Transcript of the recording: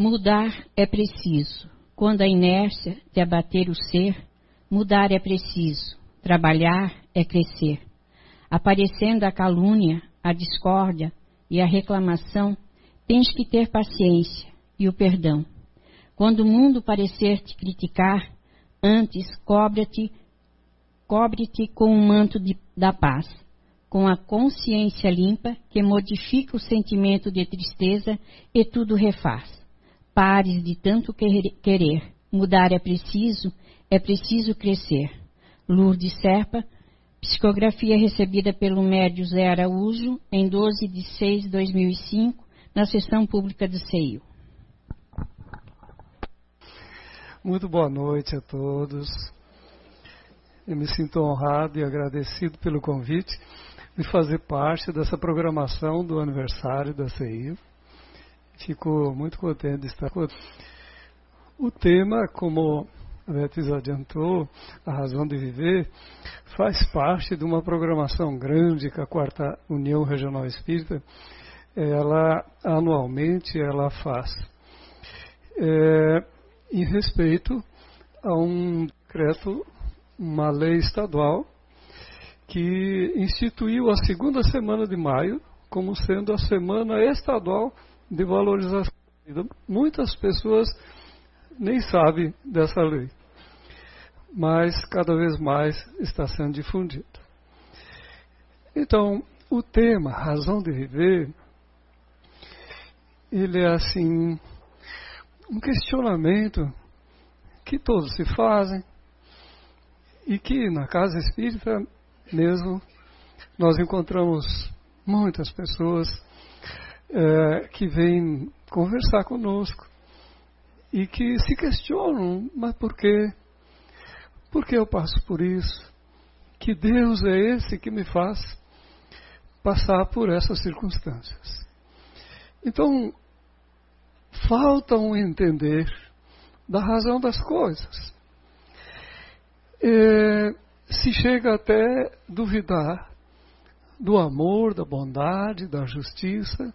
Mudar é preciso. Quando a inércia de abater o ser, mudar é preciso. Trabalhar é crescer. Aparecendo a calúnia, a discórdia e a reclamação, tens que ter paciência e o perdão. Quando o mundo parecer te criticar, antes cobre-te cobre-te com o manto de, da paz, com a consciência limpa que modifica o sentimento de tristeza e tudo refaz. Pares de tanto querer. Mudar é preciso, é preciso crescer. Lourdes Serpa, psicografia recebida pelo médio Zé Araújo em 12 de 6 de 2005, na sessão pública do CEIU. Muito boa noite a todos. Eu me sinto honrado e agradecido pelo convite de fazer parte dessa programação do aniversário da CEIU. Fico muito contente de estar com O tema, como a Beatriz adiantou, a razão de viver, faz parte de uma programação grande que a Quarta União Regional Espírita, ela anualmente ela faz. É, em respeito a um decreto, uma lei estadual, que instituiu a segunda semana de maio como sendo a semana estadual de valorização. Muitas pessoas nem sabem dessa lei, mas cada vez mais está sendo difundido. Então, o tema razão de viver, ele é assim um questionamento que todos se fazem e que na casa espírita mesmo nós encontramos muitas pessoas é, que vêm conversar conosco e que se questionam, mas por quê? Por que eu passo por isso? Que Deus é esse que me faz passar por essas circunstâncias? Então, falta um entender da razão das coisas. É, se chega até duvidar do amor, da bondade, da justiça